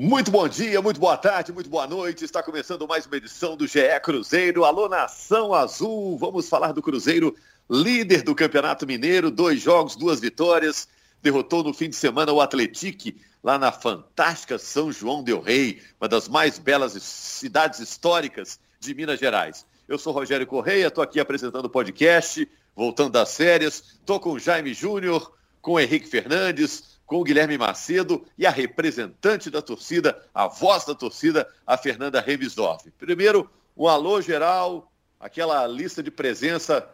Muito bom dia, muito boa tarde, muito boa noite. Está começando mais uma edição do GE Cruzeiro. Alô, Nação Azul. Vamos falar do Cruzeiro, líder do Campeonato Mineiro. Dois jogos, duas vitórias. Derrotou no fim de semana o Atletique, lá na fantástica São João del Rei, uma das mais belas cidades históricas de Minas Gerais. Eu sou Rogério Correia, estou aqui apresentando o podcast, voltando das férias. Estou com o Jaime Júnior, com o Henrique Fernandes, com o Guilherme Macedo e a representante da torcida, a voz da torcida, a Fernanda Remisdorf. Primeiro, um alô geral, aquela lista de presença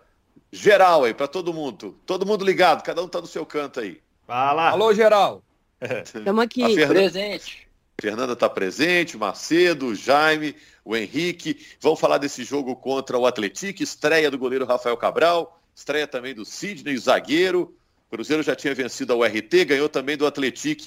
geral aí para todo mundo. Todo mundo ligado, cada um está no seu canto aí. Fala. Alô, geral. Estamos aqui. Fernanda... Presente. Fernanda está presente, Macedo, Jaime, o Henrique. Vamos falar desse jogo contra o Atlético, estreia do goleiro Rafael Cabral, estreia também do Sidney, o zagueiro. Cruzeiro já tinha vencido a URT, ganhou também do Atlético.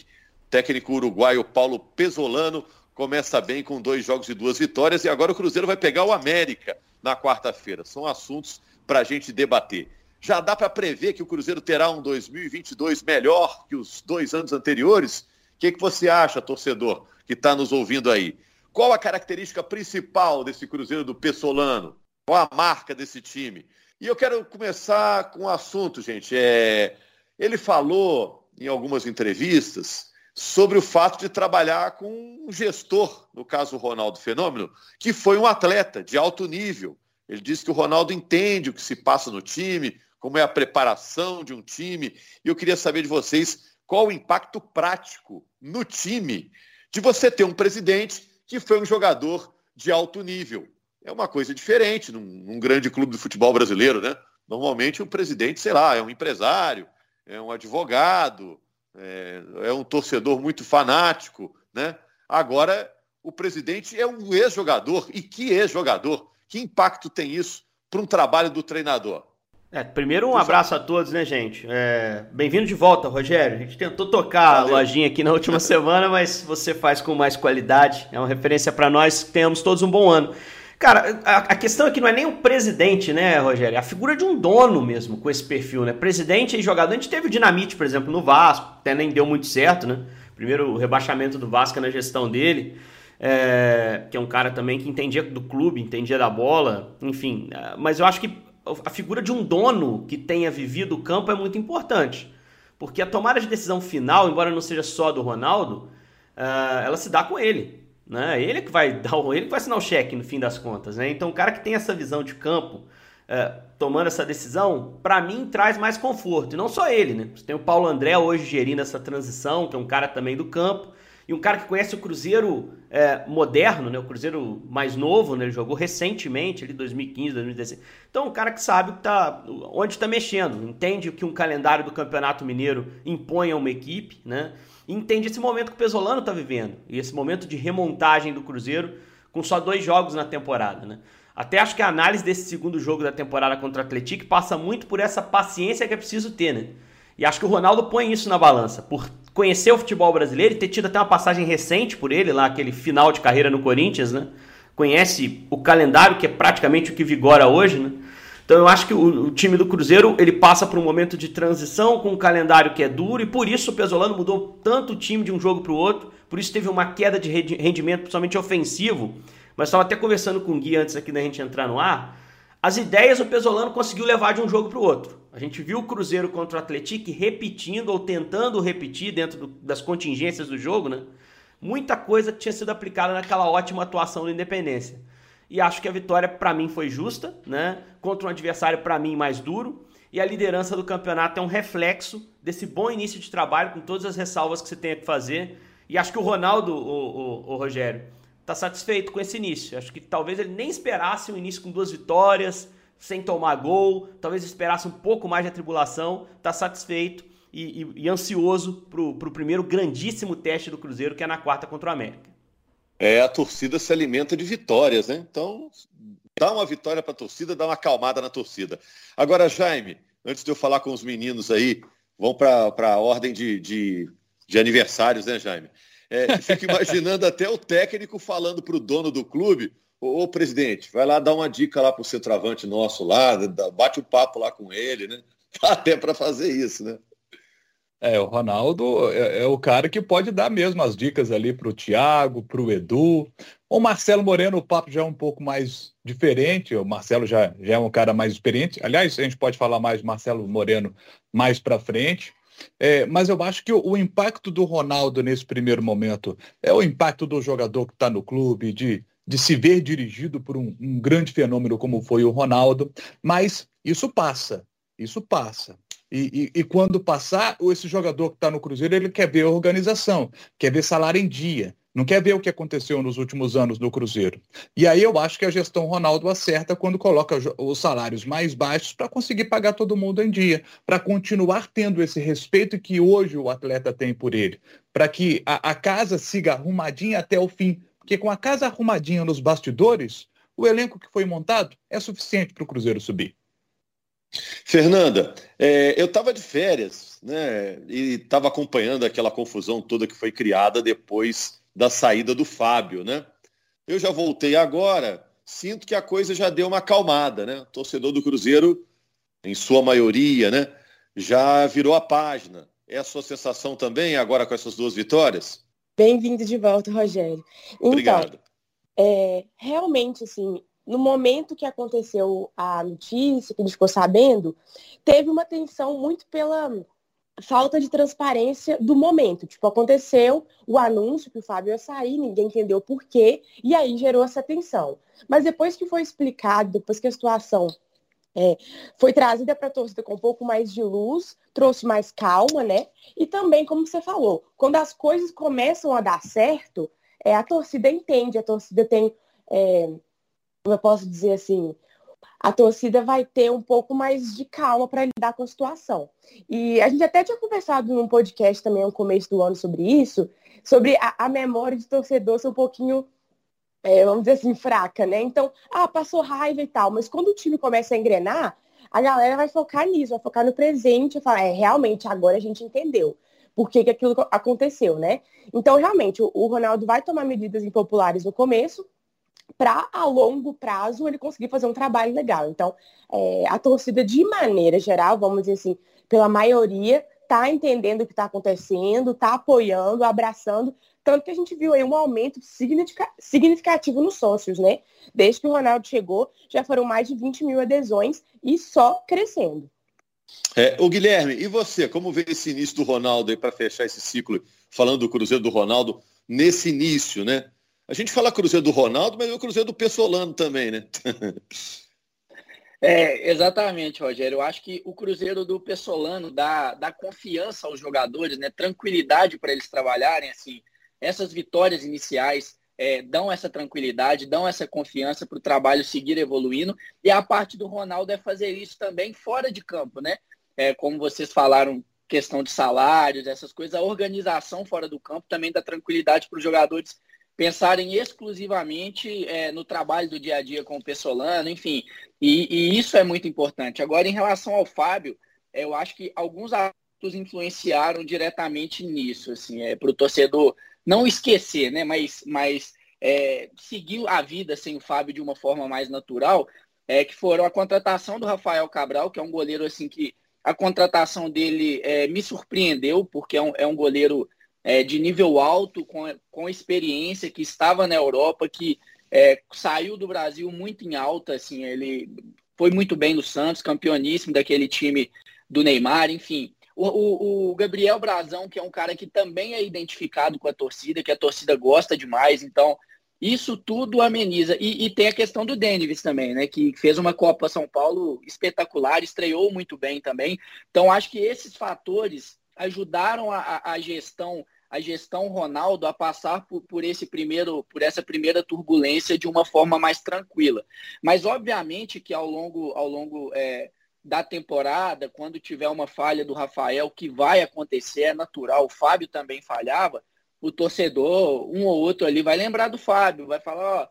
Técnico uruguaio Paulo Pesolano começa bem com dois jogos e duas vitórias. E agora o Cruzeiro vai pegar o América na quarta-feira. São assuntos para a gente debater. Já dá para prever que o Cruzeiro terá um 2022 melhor que os dois anos anteriores? O que, que você acha, torcedor, que está nos ouvindo aí? Qual a característica principal desse Cruzeiro do Pessolano? Qual a marca desse time? E eu quero começar com um assunto, gente. É ele falou em algumas entrevistas sobre o fato de trabalhar com um gestor, no caso o Ronaldo Fenômeno, que foi um atleta de alto nível. Ele disse que o Ronaldo entende o que se passa no time, como é a preparação de um time. E eu queria saber de vocês qual o impacto prático no time de você ter um presidente que foi um jogador de alto nível. É uma coisa diferente num, num grande clube do futebol brasileiro, né? Normalmente o presidente, sei lá, é um empresário, é um advogado, é, é um torcedor muito fanático, né? Agora, o presidente é um ex-jogador, e que ex-jogador? Que impacto tem isso para um trabalho do treinador? É, primeiro, um abraço a todos, né, gente? É, Bem-vindo de volta, Rogério. A gente tentou tocar Valeu. a lojinha aqui na última semana, mas você faz com mais qualidade. É uma referência para nós. Tenhamos todos um bom ano. Cara, a, a, questão aqui não é nem o presidente, né, Rogério? É a figura de um dono mesmo com esse perfil, né? Presidente e jogador. A gente teve o Dinamite, por exemplo, no Vasco, até nem deu muito certo, né? Primeiro o rebaixamento do Vasco na gestão dele, é, que é um cara também que entendia do clube, entendia da bola, enfim. É, mas eu acho que a figura de um dono que tenha vivido o campo é muito importante. Porque a tomada de decisão final, embora não seja só do Ronaldo, uh, ela se dá com ele. Né? Ele que vai dar ele que vai assinar o cheque no fim das contas. Né? Então, o cara que tem essa visão de campo, é, tomando essa decisão, para mim traz mais conforto. E não só ele, né? Você tem o Paulo André hoje gerindo essa transição, que é um cara também do campo, e um cara que conhece o Cruzeiro é, moderno, né? O Cruzeiro mais novo, né? Ele jogou recentemente, ali 2015, 2016. Então, um cara que sabe que tá, onde está mexendo, entende que um calendário do Campeonato Mineiro impõe a uma equipe, né? Entende esse momento que o Pesolano está vivendo e esse momento de remontagem do Cruzeiro com só dois jogos na temporada, né? Até acho que a análise desse segundo jogo da temporada contra o Atlético passa muito por essa paciência que é preciso ter, né? E acho que o Ronaldo põe isso na balança, por conhecer o futebol brasileiro e ter tido até uma passagem recente por ele, lá aquele final de carreira no Corinthians, né? Conhece o calendário que é praticamente o que vigora hoje, né? Então eu acho que o, o, time do Cruzeiro ele passa por um momento de transição com um calendário que é duro e por isso o Pesolano mudou tanto o time de um jogo para o outro, por isso teve uma queda de rendimento, principalmente ofensivo. Mas estava até conversando com o Gui antes aqui da gente entrar no ar. As ideias o Pesolano conseguiu levar de um jogo para o outro. A gente viu o Cruzeiro contra o Atlético repetindo ou tentando repetir dentro do, das contingências do jogo, né? Muita coisa tinha sido aplicada naquela ótima atuação do Independência e acho que a vitória para mim foi justa, né? Contra um adversário para mim mais duro. E a liderança do campeonato é um reflexo desse bom início de trabalho, com todas as ressalvas que você tem que fazer. E acho que o Ronaldo, o, o, o Rogério, está satisfeito com esse início. Acho que talvez ele nem esperasse um início com duas vitórias, sem tomar gol, talvez esperasse um pouco mais de atribulação. Está satisfeito e, e, e ansioso para o primeiro grandíssimo teste do Cruzeiro, que é na quarta contra o América é, a torcida se alimenta de vitórias, né? Então, dá uma vitória para a torcida, dá uma acalmada na torcida. Agora, Jaime, antes de eu falar com os meninos aí, vão para a ordem de, de, de, aniversários, né, Jaime? É, fico imaginando até o técnico falando para o dono do clube, ô, ô, presidente, vai lá dar uma dica lá para o centroavante nosso lá, bate o um papo lá com ele, né? Até para fazer isso, né? É, o Ronaldo é, é, o cara que pode dar mesmo as dicas ali para o Thiago, para o Edu. O Marcelo Moreno, o papo já é um pouco mais diferente. O Marcelo já, já é um cara mais experiente. Aliás, a gente pode falar mais do Marcelo Moreno mais para frente. É, mas eu acho que o, o, impacto do Ronaldo nesse primeiro momento é o impacto do jogador que está no clube, de, de se ver dirigido por um, um grande fenômeno como foi o Ronaldo. Mas isso passa, isso passa. E, e, e, quando passar, esse jogador que está no Cruzeiro, ele quer ver a organização, quer ver salário em dia, não quer ver o que aconteceu nos últimos anos no Cruzeiro. E aí eu acho que a gestão Ronaldo acerta quando coloca os salários mais baixos para conseguir pagar todo mundo em dia, para continuar tendo esse respeito que hoje o atleta tem por ele, para que a, a casa siga arrumadinha até o fim. Porque com a casa arrumadinha nos bastidores, o elenco que foi montado é suficiente para o Cruzeiro subir. Fernanda, é, eu estava de férias, né? E estava acompanhando aquela confusão toda que foi criada depois da saída do Fábio, né? Eu já voltei agora, sinto que a coisa já deu uma acalmada, né? O torcedor do Cruzeiro, em sua maioria, né? Já virou a página. É a sua sensação também agora com essas duas vitórias? Bem-vindo de volta, Rogério. Então, Obrigado. É, realmente, assim, no momento que aconteceu a notícia, que a gente ficou sabendo, teve uma tensão muito pela falta de transparência do momento. Tipo, aconteceu o anúncio que o Fábio ia sair, ninguém entendeu por quê, e aí gerou essa tensão. Mas depois que foi explicado, depois que a situação é, foi trazida para a torcida com um pouco mais de luz, trouxe mais calma, né? E também, como você falou, quando as coisas começam a dar certo, é, a torcida entende, a torcida tem é, eu posso dizer assim, a torcida vai ter um pouco mais de calma para lidar com a situação. E a gente até tinha conversado num podcast também no começo do ano sobre isso, sobre a, a memória de torcedor ser um pouquinho, é, vamos dizer assim, fraca, né? Então, ah, passou raiva e tal, mas quando o time começa a engrenar, a galera vai focar nisso, vai focar no presente, e falar, é, realmente, agora a gente entendeu por que, que aquilo aconteceu, né? Então, realmente, o, o Ronaldo vai tomar medidas impopulares no começo, para a longo prazo ele conseguir fazer um trabalho legal. Então, é, a torcida, de maneira geral, vamos dizer assim, pela maioria, está entendendo o que está acontecendo, está apoiando, abraçando, tanto que a gente viu aí um aumento significativo nos sócios, né? Desde que o Ronaldo chegou, já foram mais de 20 mil adesões e só crescendo. É, o Guilherme, e você, como vê esse início do Ronaldo aí para fechar esse ciclo, falando do Cruzeiro do Ronaldo, nesse início, né? A gente fala Cruzeiro do Ronaldo, mas é o Cruzeiro do Pessolano também, né? É, exatamente, Rogério. Eu acho que o Cruzeiro do Pessolano dá, dá confiança aos jogadores, né? Tranquilidade para eles trabalharem, assim. Essas vitórias iniciais é, dão essa tranquilidade, dão essa confiança para o trabalho seguir evoluindo. E a parte do Ronaldo é fazer isso também fora de campo, né? É, como vocês falaram, questão de salários, essas coisas, a organização fora do campo também dá tranquilidade para os jogadores pensarem exclusivamente é, no trabalho do dia a dia com o Pessolano, enfim, e, e, isso é muito importante. Agora, em relação ao Fábio, é, eu acho que alguns atos influenciaram diretamente nisso, assim, é, para o torcedor não esquecer, né, mas, mas é, seguir a vida sem o Fábio de uma forma mais natural, é, que foram a contratação do Rafael Cabral, que é um goleiro assim que a contratação dele é, me surpreendeu, porque é um, é um goleiro é, de nível alto, com, com experiência, que estava na Europa, que é, saiu do Brasil muito em alta, assim, ele foi muito bem no Santos, campeoníssimo daquele time do Neymar, enfim. O, o, o, Gabriel Brazão, que é um cara que também é identificado com a torcida, que a torcida gosta demais, então isso tudo ameniza. E, e tem a questão do Dennis também, né? Que fez uma Copa São Paulo espetacular, estreou muito bem também. Então acho que esses fatores ajudaram a, a gestão a gestão Ronaldo a passar por, por, esse primeiro, por essa primeira turbulência de uma forma mais tranquila. Mas obviamente que ao longo, ao longo é, da temporada, quando tiver uma falha do Rafael, que vai acontecer, é natural, o Fábio também falhava, o torcedor, um ou outro ali, vai lembrar do Fábio, vai falar, ó,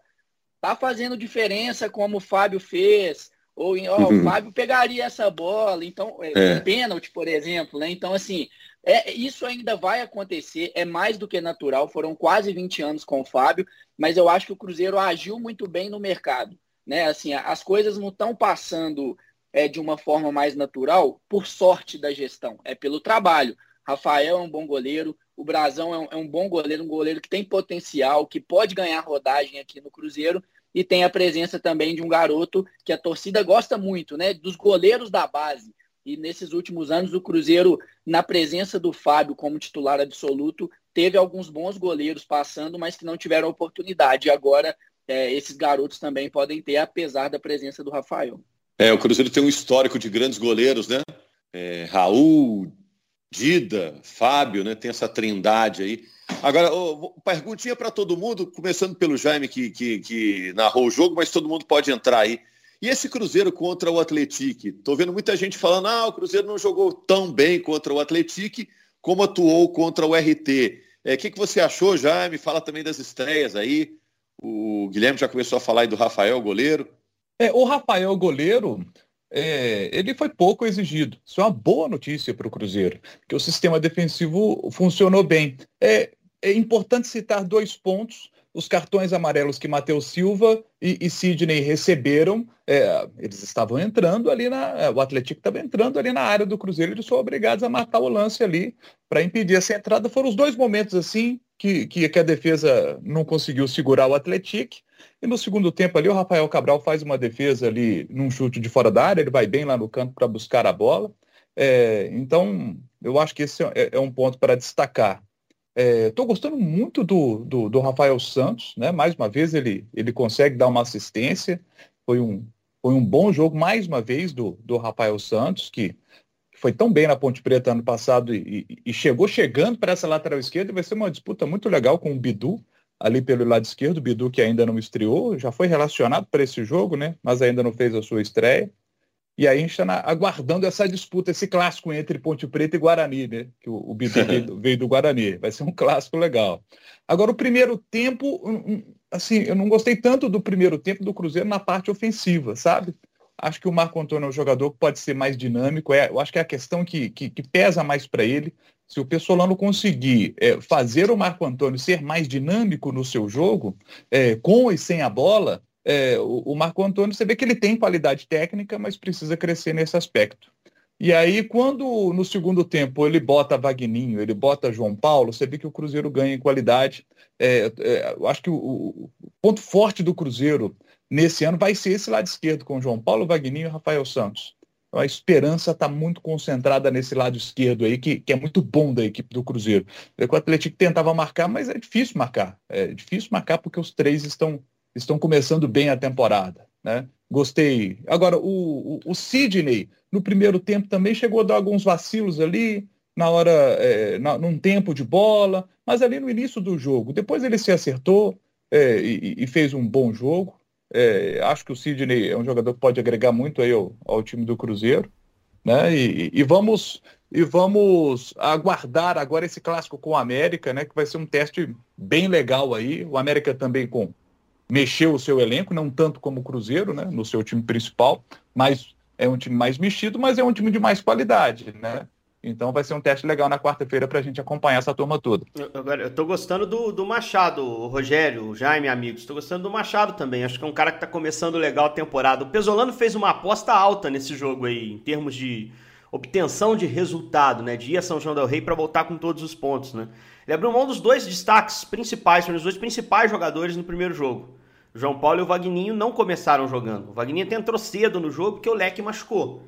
tá fazendo diferença como o Fábio fez, ou ó, uhum. o Fábio pegaria essa bola, então, é, é. pênalti, por exemplo, né? Então, assim, é, isso ainda vai acontecer, é mais do que natural. Foram quase 20 anos com o Fábio, mas eu acho que o Cruzeiro agiu muito bem no mercado. Né? Assim, as coisas não estão passando é, de uma forma mais natural por sorte da gestão, é pelo trabalho. Rafael é um bom goleiro, o Brazão é um, é um bom goleiro, um goleiro que tem potencial, que pode ganhar rodagem aqui no Cruzeiro e tem a presença também de um garoto que a torcida gosta muito, né? Dos goleiros da base. E nesses últimos anos, o Cruzeiro, na presença do Fábio como titular absoluto, teve alguns bons goleiros passando, mas que não tiveram oportunidade. E agora, é, esses garotos também podem ter, apesar da presença do Rafael. É, o Cruzeiro tem um histórico de grandes goleiros, né? É, Raul, Dida, Fábio, né? Tem essa trindade aí. Agora, oh, perguntinha para todo mundo, começando pelo Jaime que, que, que, narrou o jogo, mas todo mundo pode entrar aí. E esse Cruzeiro contra o Atlético? Estou vendo muita gente falando, ah, o Cruzeiro não jogou tão bem contra o Atlético como atuou contra o RT. O é, que, que você achou, Jaime? Fala também das estreias aí. O Guilherme já começou a falar aí do Rafael, goleiro. É, o Rafael, goleiro, é, ele foi pouco exigido. Isso é uma boa notícia para o Cruzeiro, porque o sistema defensivo funcionou bem. É, é importante citar dois pontos os cartões amarelos que Matheus Silva e, e Sidney receberam, é, eles estavam entrando ali na. É, o Atlético estava entrando ali na área do Cruzeiro, eles foram obrigados a matar o lance ali para impedir essa entrada. Foram os dois momentos assim que, que, que a defesa não conseguiu segurar o Atlético. E no segundo tempo ali, o Rafael Cabral faz uma defesa ali num chute de fora da área, ele vai bem lá no canto para buscar a bola. É, então, eu acho que esse é, é um ponto para destacar. Estou é, gostando muito do, do, do, Rafael Santos, né? Mais uma vez ele, ele consegue dar uma assistência. Foi um, foi um bom jogo, mais uma vez, do, do Rafael Santos, que foi tão bem na Ponte Preta ano passado e, e, e chegou chegando para essa lateral esquerda. Vai ser uma disputa muito legal com o Bidu, ali pelo lado esquerdo. O Bidu, que ainda não estreou, já foi relacionado para esse jogo, né? Mas ainda não fez a sua estreia. E aí a gente está aguardando essa disputa, esse clássico entre Ponte Preta e Guarani, né? Que o, o veio, veio, do Guarani. Vai ser um clássico legal. Agora, o primeiro tempo, assim, eu não gostei tanto do primeiro tempo do Cruzeiro na parte ofensiva, sabe? Acho que o Marco Antônio é um jogador que pode ser mais dinâmico. É, eu acho que é a questão que, que, que pesa mais para ele. Se o Pessolano conseguir é, fazer o Marco Antônio ser mais dinâmico no seu jogo, é, com e sem a bola, é, o, o Marco Antônio, você vê que ele tem qualidade técnica, mas precisa crescer nesse aspecto. E aí, quando no segundo tempo ele bota Vagninho, ele bota João Paulo, você vê que o Cruzeiro ganha em qualidade. É, é, eu acho que o, o, ponto forte do Cruzeiro nesse ano vai ser esse lado esquerdo, com João Paulo, Vagninho e Rafael Santos. Então, a esperança está muito concentrada nesse lado esquerdo aí, que, que, é muito bom da equipe do Cruzeiro. O Atlético tentava marcar, mas é difícil marcar. É difícil marcar porque os três estão estão começando bem a temporada. Né? Gostei. Agora, o, o, o Sidney, no primeiro tempo, também chegou a dar alguns vacilos ali, na hora, é, na, num tempo de bola, mas ali no início do jogo. Depois ele se acertou é, e, e, fez um bom jogo. É, acho que o Sidney é um jogador que pode agregar muito aí ao, ao time do Cruzeiro. Né? E, e, vamos e vamos aguardar agora esse clássico com o América, né? Que vai ser um teste bem legal aí. O América também com mexeu o seu elenco, não tanto como o Cruzeiro, né, no seu time principal, mas é um time mais mexido, mas é um time de mais qualidade, né? Então vai ser um teste legal na quarta-feira para a gente acompanhar essa turma toda. Agora, eu tô gostando do, do Machado, Rogério, Jaime, amigos. Estou gostando do Machado também. Acho que é um cara que está começando legal a temporada. O Pesolano fez uma aposta alta nesse jogo aí, em termos de obtenção de resultado, né? De ir a São João del Rei para voltar com todos os pontos, né? Ele abriu mão dos dois destaques principais, foram os dois principais jogadores no primeiro jogo. O João Paulo e o Vagninho não começaram jogando. O Vagninho até entrou cedo no jogo porque o Leque machucou.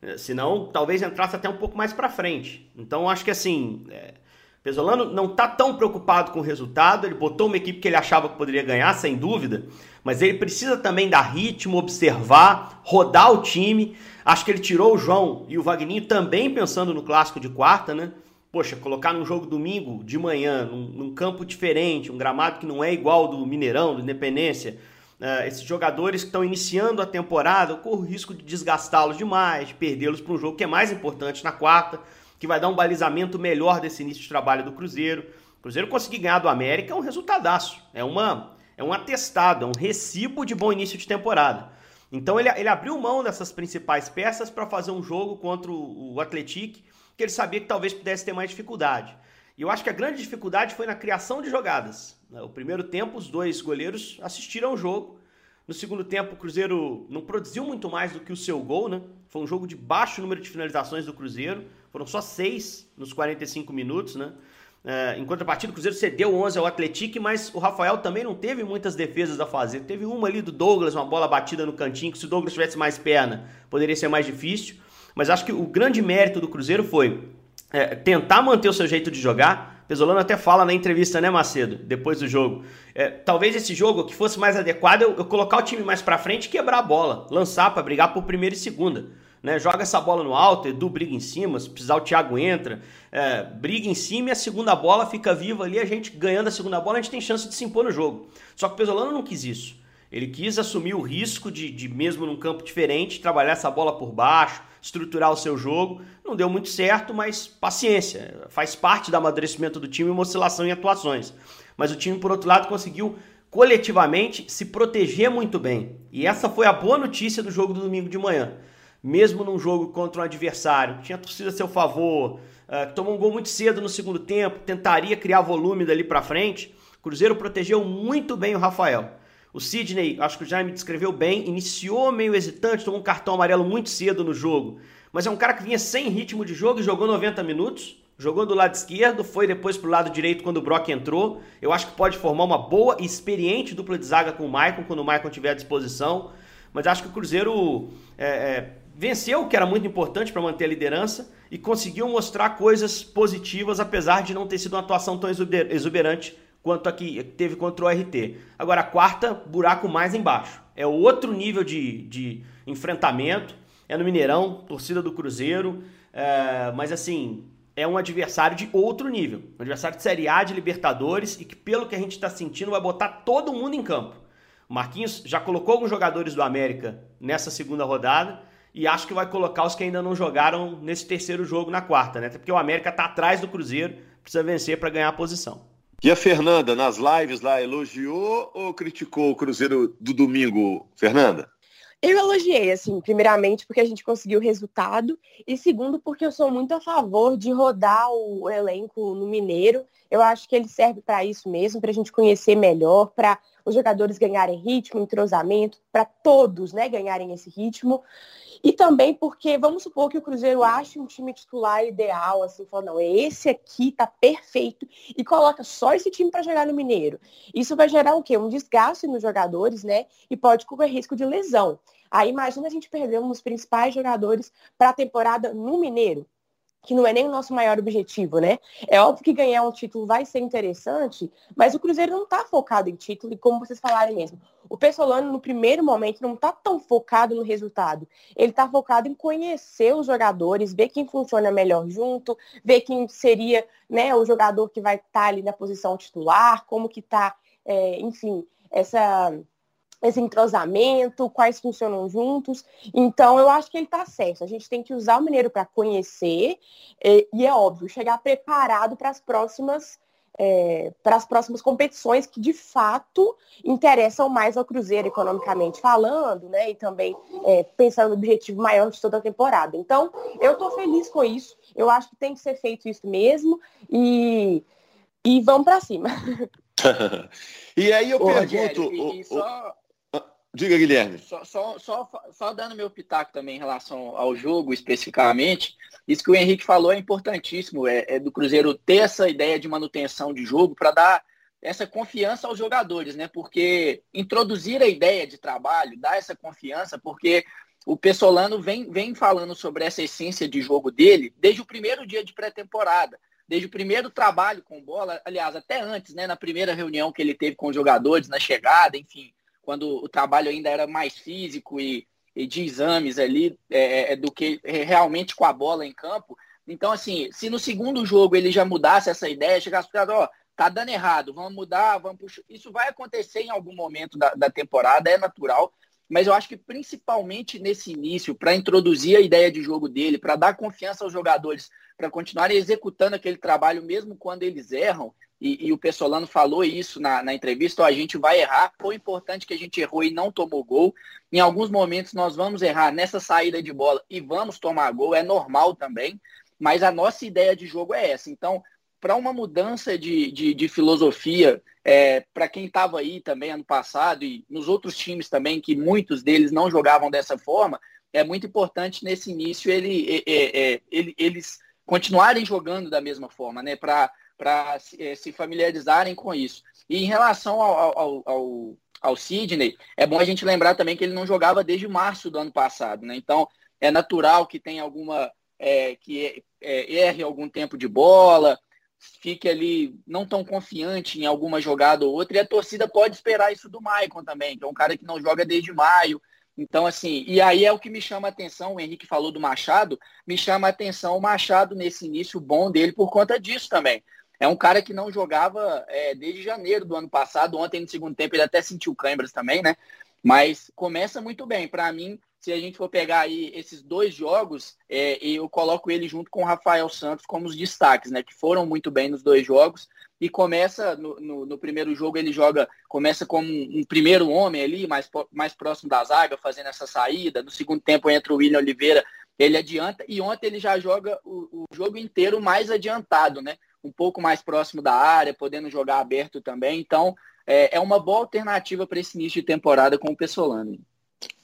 É, senão, talvez entrasse até um pouco mais para frente. Então, acho que assim, é... Pesolano não está tão preocupado com o resultado. Ele botou uma equipe que ele achava que poderia ganhar, sem dúvida. Mas ele precisa também dar ritmo, observar, rodar o time. Acho que ele tirou o João e o Vagninho também pensando no clássico de quarta, né? poxa, colocar num jogo domingo de manhã, num, num campo diferente, um gramado que não é igual do Mineirão, do Independência, uh, esses jogadores que estão iniciando a temporada, eu corro o risco de desgastá-los demais, de perdê-los para um jogo que é mais importante na quarta, que vai dar um balizamento melhor desse início de trabalho do Cruzeiro. O Cruzeiro conseguir ganhar do América é um resultadaço, é, uma, é um atestado, é um recibo de bom início de temporada. Então ele, ele abriu mão dessas principais peças para fazer um jogo contra o, o Atlético que ele sabia que talvez pudesse ter mais dificuldade. E eu acho que a grande dificuldade foi na criação de jogadas. O primeiro tempo, os dois goleiros assistiram ao jogo, No segundo tempo, o Cruzeiro não produziu muito mais do que o seu gol, né? Foi um jogo de baixo número de finalizações do Cruzeiro. Foram só seis nos 45 minutos, né? É, em contrapartida, o Cruzeiro cedeu 11 ao Atlético, mas o Rafael também não teve muitas defesas a fazer. Teve uma ali do Douglas, uma bola batida no cantinho, que se o Douglas tivesse mais perna, poderia ser mais difícil. Mas acho que o grande mérito do Cruzeiro foi é, tentar manter o seu jeito de jogar. Pesolano até fala na entrevista, né, Macedo, depois do jogo. É, talvez esse jogo que fosse mais adequado eu, eu colocar o time mais para frente e quebrar a bola, lançar para brigar por primeira e segunda. Né? Joga essa bola no alto, Edu briga em cima, se precisar o Thiago entra, é, briga em cima e a segunda bola fica viva ali, a gente ganhando a segunda bola, a gente tem chance de se impor no jogo. Só que o Pesolano não quis isso. Ele quis assumir o risco de, de, mesmo num campo diferente, trabalhar essa bola por baixo, estruturar o seu jogo. Não deu muito certo, mas paciência. Faz parte do amadurecimento do time uma oscilação em atuações. Mas o time, por outro lado, conseguiu coletivamente se proteger muito bem. E essa foi a boa notícia do jogo do domingo de manhã mesmo num jogo contra um adversário que tinha torcida a seu favor, uh, tomou um gol muito cedo no segundo tempo, tentaria criar volume dali para frente, o Cruzeiro protegeu muito bem o Rafael. O Sidney, acho que o Jaime descreveu bem, iniciou meio hesitante, tomou um cartão amarelo muito cedo no jogo, mas é um cara que vinha sem ritmo de jogo e jogou 90 minutos. Jogou do lado esquerdo, foi depois pro lado direito quando o Brock entrou. Eu acho que pode formar uma boa e experiente dupla de zaga com o Maicon quando o Maicon tiver à disposição. Mas acho que o Cruzeiro é, é, venceu, que era muito importante para manter a liderança, e conseguiu mostrar coisas positivas, apesar de não ter sido uma atuação tão exuberante quanto a que teve contra o RT. Agora, a quarta, buraco mais embaixo. É outro nível de, de enfrentamento, é no Mineirão, torcida do Cruzeiro, é, mas assim, é um adversário de outro nível. Um adversário de Série A de Libertadores e que, pelo que a gente está sentindo, vai botar todo mundo em campo. O Marquinhos já colocou alguns jogadores do América nessa segunda rodada e acho que vai colocar os que ainda não jogaram nesse terceiro jogo na quarta, né? Até porque o América está atrás do Cruzeiro, precisa vencer para ganhar a posição. E a Fernanda, nas lives lá, elogiou ou criticou o Cruzeiro do domingo, Fernanda? Eu elogiei, assim, primeiramente porque a gente conseguiu o resultado e segundo porque eu sou muito a favor de rodar o elenco no Mineiro. Eu acho que ele serve para isso mesmo, para a gente conhecer melhor, para os jogadores ganharem ritmo, entrosamento, para todos, né, ganharem esse ritmo. E também porque, vamos supor que o Cruzeiro ache um time titular ideal, assim, fala, não, esse aqui tá perfeito, e coloca só esse time para jogar no Mineiro. Isso vai gerar o quê? Um desgaste nos jogadores, né? E pode correr risco de lesão. Aí imagina a gente perder um dos principais jogadores para a temporada no Mineiro que não é nem o nosso maior objetivo, né? É óbvio que ganhar um título vai ser interessante, mas o Cruzeiro não está focado em título, e como vocês falaram mesmo, o Pessolano, no primeiro momento, não está tão focado no resultado. Ele está focado em conhecer os jogadores, ver quem funciona melhor junto, ver quem seria né, o jogador que vai estar tá ali na posição titular, como que está, é, enfim, essa esse entrosamento, quais funcionam juntos. Então, eu acho que ele está certo. A gente tem que usar o mineiro para conhecer e, e, é óbvio, chegar preparado para as próximas é, para as próximas competições que de fato interessam mais ao Cruzeiro economicamente falando, né? E também é, pensando no objetivo maior de toda a temporada. Então, eu estou feliz com isso. Eu acho que tem que ser feito isso mesmo e, e vamos para cima. e aí eu Ô, pergunto. Rogério, e, só, Diga, Guilherme. Só, só, só, só, dando meu pitaco também em relação ao jogo especificamente, isso que o Henrique falou é importantíssimo, é, é do Cruzeiro ter essa ideia de manutenção de jogo para dar essa confiança aos jogadores, né? Porque introduzir a ideia de trabalho, dar essa confiança, porque o Pessolano vem, vem falando sobre essa essência de jogo dele desde o primeiro dia de pré-temporada, desde o primeiro trabalho com bola, aliás, até antes, né? Na primeira reunião que ele teve com os jogadores, na chegada, enfim quando o trabalho ainda era mais físico e, e de exames ali é, é, é do que realmente com a bola em campo. Então, assim, se no segundo jogo ele já mudasse essa ideia, chegasse para ó, tá dando errado, vamos mudar, vamos puxar. Isso vai acontecer em algum momento da, da temporada, é natural. Mas eu acho que principalmente nesse início, para introduzir a ideia de jogo dele, para dar confiança aos jogadores, para continuarem executando aquele trabalho mesmo quando eles erram, e, e o Pessolano falou isso na, na entrevista, ó, a gente vai errar, foi importante que a gente errou e não tomou gol. Em alguns momentos nós vamos errar nessa saída de bola e vamos tomar gol, é normal também, mas a nossa ideia de jogo é essa. Então, para uma mudança de, de, de filosofia, é, para quem estava aí também ano passado e nos outros times também, que muitos deles não jogavam dessa forma, é muito importante nesse início ele, é, é, ele, eles continuarem jogando da mesma forma, né? Para se, se familiarizarem com isso. E em relação ao, ao, ao, ao Sidney, é bom a gente lembrar também que ele não jogava desde março do ano passado, né? Então é natural que tenha alguma. É, que é, erre algum tempo de bola, fique ali não tão confiante em alguma jogada ou outra, e a torcida pode esperar isso do Maicon também, que é um cara que não joga desde maio, então, assim, e aí é o que me chama a atenção, o Henrique falou do Machado, me chama a atenção o Machado nesse início bom dele por conta disso também. É um cara que não jogava é, desde janeiro do ano passado, ontem no segundo tempo ele até sentiu câimbras também, né? Mas começa muito bem. Para mim, se a gente for pegar aí esses dois jogos, é, eu coloco ele junto com o Rafael Santos como os destaques, né? Que foram muito bem nos dois jogos. E começa no, no, no, primeiro jogo ele joga começa como um, um, primeiro homem ali mais, mais próximo da zaga fazendo essa saída. No segundo tempo entra o William Oliveira ele adianta. E ontem ele já joga o, o jogo inteiro mais adiantado né um pouco mais próximo da área podendo jogar aberto também. Então é, é uma boa alternativa para esse início de temporada com o Pessolano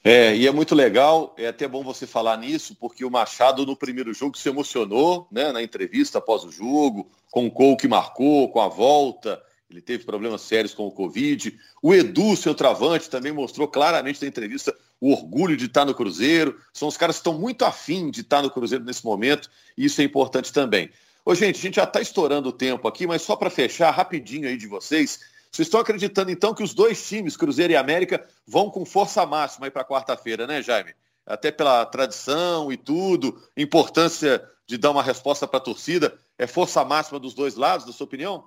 é, e é muito legal, é até bom você falar nisso, porque o Machado no primeiro jogo se emocionou, né, na entrevista após o jogo, com o que marcou, com a volta, ele teve problemas sérios com o Covid. O Edu, seu travante, também mostrou claramente na entrevista o orgulho de estar no Cruzeiro. São os caras que estão muito afim de estar no Cruzeiro nesse momento, e isso é importante também. Ô, gente, a gente já está estourando o tempo aqui, mas só para fechar rapidinho aí de vocês, vocês estão acreditando, então, que os dois times, Cruzeiro e América, vão com força máxima aí para quarta-feira, né, Jaime? Até pela tradição e tudo, importância de dar uma resposta para a torcida. É força máxima dos dois lados, na sua opinião?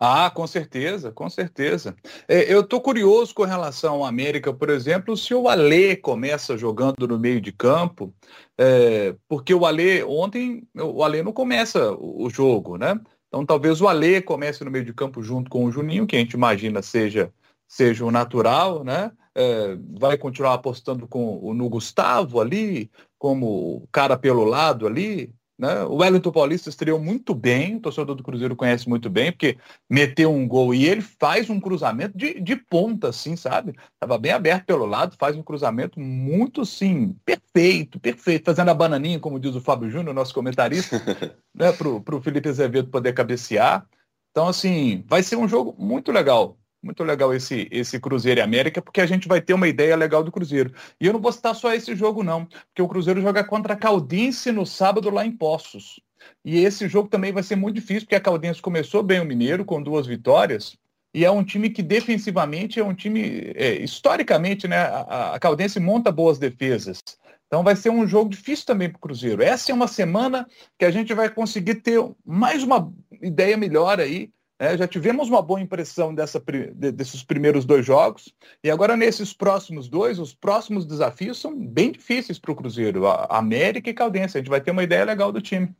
Ah, com certeza, com certeza. É, eu estou curioso com relação ao América, por exemplo, se o Alê começa jogando no meio de campo, é, porque o Alê, ontem, o Alê não começa o jogo, né? Então talvez o Alê comece no meio de campo junto com o Juninho, que a gente imagina seja, seja o natural, né? É, vai continuar apostando com, no Gustavo ali, como cara pelo lado ali, né? O Wellington Paulista estreou muito bem, o torcedor do Cruzeiro conhece muito bem, porque meteu um gol e ele faz um cruzamento de, de ponta, assim, sabe? Tava bem aberto pelo lado, faz um cruzamento muito, sim, perfeito, perfeito, fazendo a bananinha, como diz o Fábio Júnior, nosso comentarista, né? Pro, pro Felipe Azevedo poder cabecear. Então, assim, vai ser um jogo muito legal. Muito legal esse, esse Cruzeiro e América, porque a gente vai ter uma ideia legal do Cruzeiro. E eu não vou citar só esse jogo, não, porque o Cruzeiro joga contra a Caldense no sábado lá em Poços. E esse jogo também vai ser muito difícil, porque a Caldense começou bem o Mineiro, com duas vitórias, e é um time que defensivamente é um time, é, historicamente, né, a, a Caldense monta boas defesas. Então vai ser um jogo difícil também para o Cruzeiro. Essa é uma semana que a gente vai conseguir ter mais uma ideia melhor aí é, já tivemos uma boa impressão dessa, desses primeiros dois jogos, e agora nesses próximos dois, os próximos desafios são bem difíceis para o Cruzeiro, a América e Caldense. A gente vai ter uma ideia legal do time.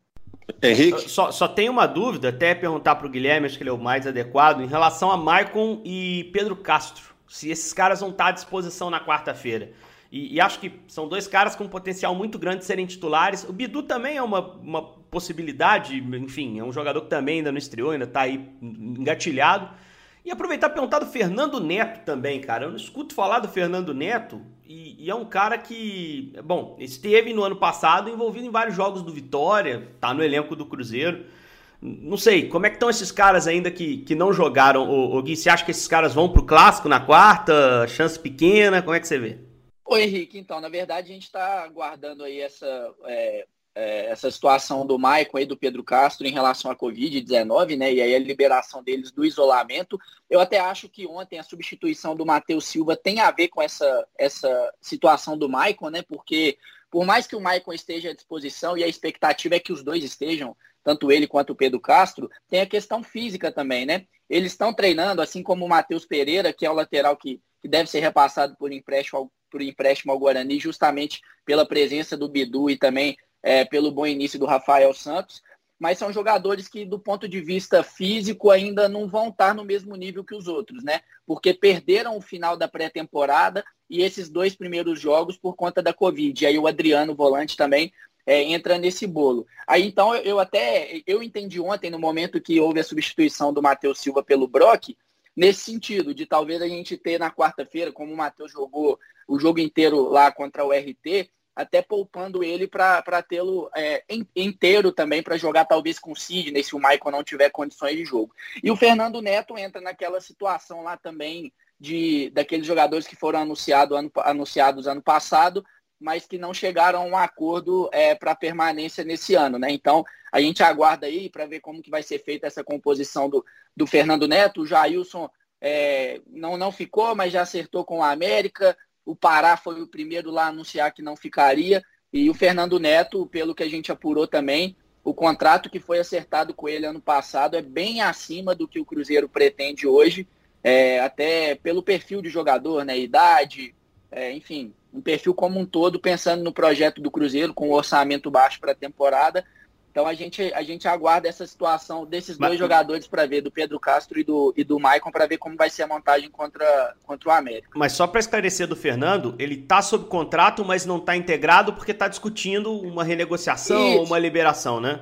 Henrique? Só, só tem uma dúvida, até perguntar para o Guilherme, acho que ele é o mais adequado, em relação a Maicon e Pedro Castro. Se esses caras vão estar à disposição na quarta-feira. E, e, acho que são dois caras com potencial muito grande de serem titulares. O Bidu também é uma, uma possibilidade, enfim, é um jogador que também ainda não estreou, ainda está aí engatilhado. E aproveitar e perguntar do Fernando Neto também, cara. Eu não escuto falar do Fernando Neto e, e, é um cara que, bom, esteve no ano passado envolvido em vários jogos do Vitória, tá no elenco do Cruzeiro. Não sei, como é que estão esses caras ainda que, que não jogaram? O, o Gui, você acha que esses caras vão pro clássico na quarta? Chance pequena? Como é que você vê? Ô Henrique, então, na verdade a gente está aguardando aí essa, é, é, essa situação do Maicon e do Pedro Castro em relação à Covid-19, né? E aí a liberação deles do isolamento. Eu até acho que ontem a substituição do Matheus Silva tem a ver com essa, essa situação do Maicon, né? Porque por mais que o Maicon esteja à disposição e a expectativa é que os dois estejam, tanto ele quanto o Pedro Castro, tem a questão física também, né? Eles estão treinando, assim como o Matheus Pereira, que é o lateral que, que deve ser repassado por empréstimo por empréstimo ao Guarani, justamente pela presença do Bidu e também é, pelo bom início do Rafael Santos. Mas são jogadores que, do ponto de vista físico, ainda não vão estar no mesmo nível que os outros, né? Porque perderam o final da pré-temporada e esses dois primeiros jogos por conta da Covid. E aí o Adriano, volante, também é, entra nesse bolo. Aí então eu até eu entendi ontem, no momento que houve a substituição do Matheus Silva pelo Brock, nesse sentido, de talvez a gente ter na quarta-feira, como o Matheus jogou o jogo inteiro lá contra o RT, até poupando ele para tê-lo é, inteiro também para jogar talvez com o Sidney, se o Michael não tiver condições de jogo. E o Fernando Neto entra naquela situação lá também de daqueles jogadores que foram anunciado ano, anunciados ano passado, mas que não chegaram a um acordo é, para permanência nesse ano, né? Então a gente aguarda aí para ver como que vai ser feita essa composição do, do Fernando Neto. O Jailson é, não, não ficou, mas já acertou com a América. O Pará foi o primeiro lá a anunciar que não ficaria. E o Fernando Neto, pelo que a gente apurou também, o contrato que foi acertado com ele ano passado é bem acima do que o Cruzeiro pretende hoje, é, até pelo perfil de jogador, né? Idade, é, enfim, um perfil como um todo, pensando no projeto do Cruzeiro, com o orçamento baixo para a temporada. Então a gente, a gente aguarda essa situação desses dois jogadores para ver, do Pedro Castro e do, e do Maicon, para ver como vai ser a montagem contra, contra o América. Mas só para esclarecer do Fernando, ele está sob contrato, mas não está integrado porque está discutindo uma renegociação ou uma liberação, né?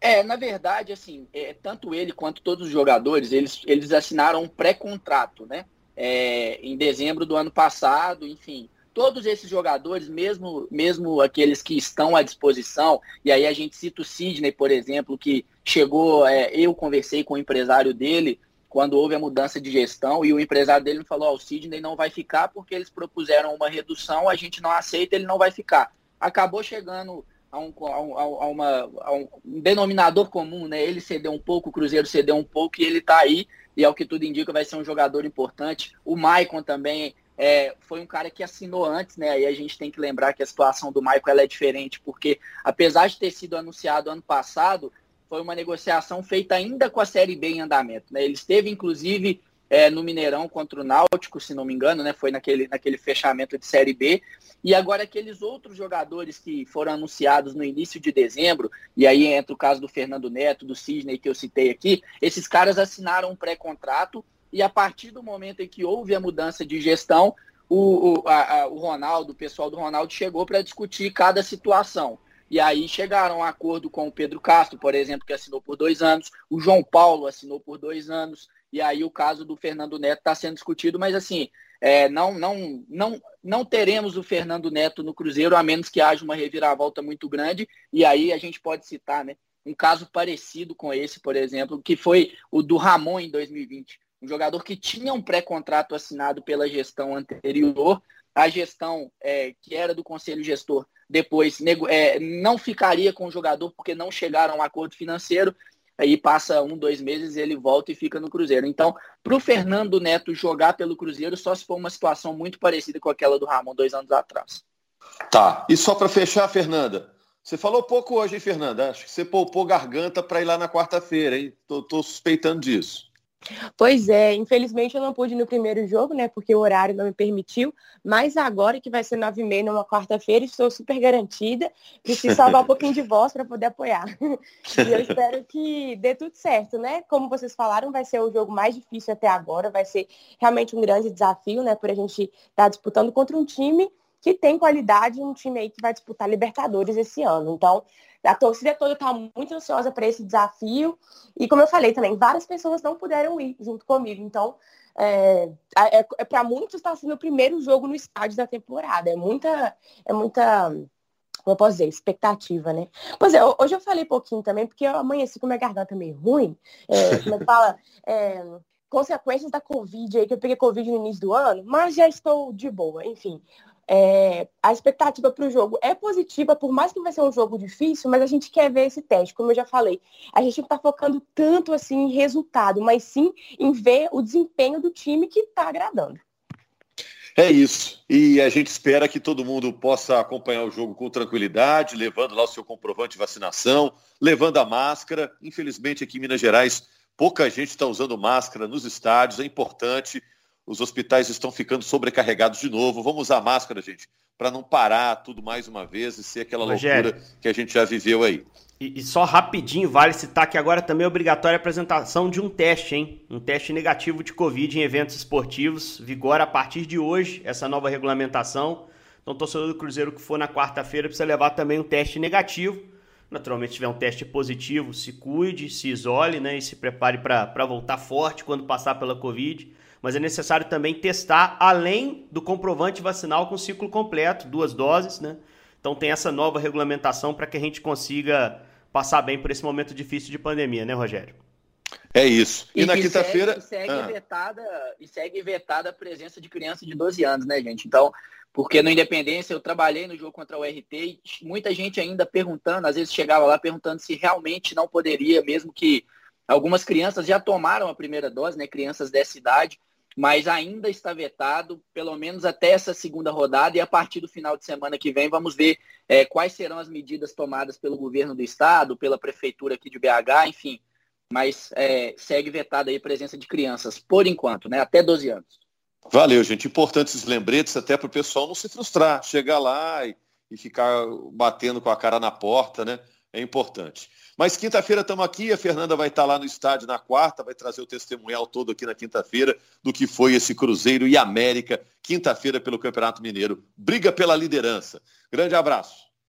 É, na verdade, assim, é, tanto ele quanto todos os jogadores, eles, eles assinaram um pré-contrato, né? É, em dezembro do ano passado, enfim todos esses jogadores, mesmo, mesmo aqueles que estão à disposição, e aí a gente cita o Sidney, por exemplo, que chegou, é, eu conversei com o empresário dele quando houve a mudança de gestão, e o empresário dele me falou, oh, o Sidney não vai ficar porque eles propuseram uma redução, a gente não aceita, ele não vai ficar. Acabou chegando a um, a, um, a uma, a um denominador comum, né? Ele cedeu um pouco, o Cruzeiro cedeu um pouco, e ele está aí, e ao que tudo indica vai ser um jogador importante. O Maicon também é, foi um cara que assinou antes, né? Aí a gente tem que lembrar que a situação do Michael é diferente, porque apesar de ter sido anunciado ano passado, foi uma negociação feita ainda com a Série B em andamento. Né? Ele esteve, inclusive, é, no Mineirão contra o Náutico, se não me engano, né? Foi naquele, naquele fechamento de Série B. E agora aqueles outros jogadores que foram anunciados no início de dezembro, e aí entra o caso do Fernando Neto, do Sidney, que eu citei aqui, esses caras assinaram um pré-contrato e a partir do momento em que houve a mudança de gestão, o, o, a, a, o Ronaldo, o pessoal do Ronaldo chegou para discutir cada situação. E aí chegaram a um acordo com o Pedro Castro, por exemplo, que assinou por dois anos, o João Paulo assinou por dois anos, e aí o caso do Fernando Neto está sendo discutido, mas assim, é, não, não, não, não teremos o Fernando Neto no Cruzeiro, a menos que haja uma reviravolta muito grande, e aí a gente pode citar né, um caso parecido com esse, por exemplo, que foi o do Ramon em 2020 um jogador que tinha um pré-contrato assinado pela gestão anterior, a gestão é, que era do conselho gestor depois é, não ficaria com o jogador porque não chegaram a um acordo financeiro, aí passa um, dois meses ele volta e fica no Cruzeiro. Então, para o Fernando Neto jogar pelo Cruzeiro, só se for uma situação muito parecida com aquela do Ramon dois anos atrás. Tá, e só para fechar, Fernanda, você falou pouco hoje, hein, Fernanda? Acho que você poupou garganta para ir lá na quarta-feira, hein? Tô, tô suspeitando disso. Pois é, infelizmente eu não pude no primeiro jogo, né? Porque o horário não me permitiu. Mas agora que vai ser nove e meia numa quarta-feira, estou super garantida. Preciso salvar um pouquinho de voz para poder apoiar. e eu espero que dê tudo certo, né? Como vocês falaram, vai ser o jogo mais difícil até agora. Vai ser realmente um grande desafio, né? Por a gente estar tá disputando contra um time que tem qualidade, um time aí que vai disputar Libertadores esse ano. Então, a torcida toda está muito ansiosa para esse desafio. E como eu falei também, várias pessoas não puderam ir junto comigo. Então, é, é, é para muitos está sendo o primeiro jogo no estádio da temporada. É muita, é muita, como eu posso dizer, expectativa, né? Pois é, hoje eu falei pouquinho também, porque eu amanheci com minha garganta meio ruim. É, como é que fala? É, consequências da Covid aí, que eu peguei Covid no início do ano, mas já estou de boa. Enfim, é, a expectativa para o jogo é positiva, por mais que vai ser um jogo difícil, mas a gente quer ver esse teste, como eu já falei. A gente não está focando tanto assim em resultado, mas sim em ver o desempenho do time que está agradando. É isso. E a gente espera que todo mundo possa acompanhar o jogo com tranquilidade, levando lá o seu comprovante de vacinação, levando a máscara. Infelizmente, aqui em Minas Gerais, pouca gente está usando máscara nos estádios, é importante os hospitais estão ficando sobrecarregados de novo. Vamos usar máscara, gente, para não parar tudo mais uma vez e ser aquela Rogério, loucura que a gente já viveu aí. E, e, só rapidinho, vale citar que agora também é obrigatória a apresentação de um teste, hein? Um teste negativo de Covid em eventos esportivos. Vigora a partir de hoje essa nova regulamentação. Então, torcedor do Cruzeiro que for na quarta-feira precisa levar também um teste negativo. Naturalmente, se tiver um teste positivo, se cuide, se isole né, e se prepare para voltar forte quando passar pela Covid. Mas é necessário também testar além do comprovante vacinal com ciclo completo, duas doses. Né? Então, tem essa nova regulamentação para que a gente consiga passar bem por esse momento difícil de pandemia, né, Rogério? É isso. E, e na quinta-feira. E segue, ah. vetada, e segue vetada a presença de criança de 12 anos, né, gente? Então, porque no Independência eu trabalhei no jogo contra o RT e muita gente ainda perguntando, às vezes chegava lá perguntando se realmente não poderia, mesmo que algumas crianças já tomaram a primeira dose, né? Crianças dessa idade, mas ainda está vetado, pelo menos até essa segunda rodada, e a partir do final de semana que vem vamos ver é, quais serão as medidas tomadas pelo governo do estado, pela prefeitura aqui de BH, enfim. Mas é, segue vetada aí a presença de crianças, por enquanto, né? Até 12 anos. Valeu, gente. Importantes lembretes até para o pessoal não se frustrar, chegar lá e, e, ficar batendo com a cara na porta, né? É importante. Mas quinta-feira estamos aqui, a Fernanda vai estar lá no estádio na quarta, vai trazer o testemunhal todo aqui na quinta-feira do que foi esse Cruzeiro e América, quinta-feira pelo Campeonato Mineiro. Briga pela liderança. Grande abraço.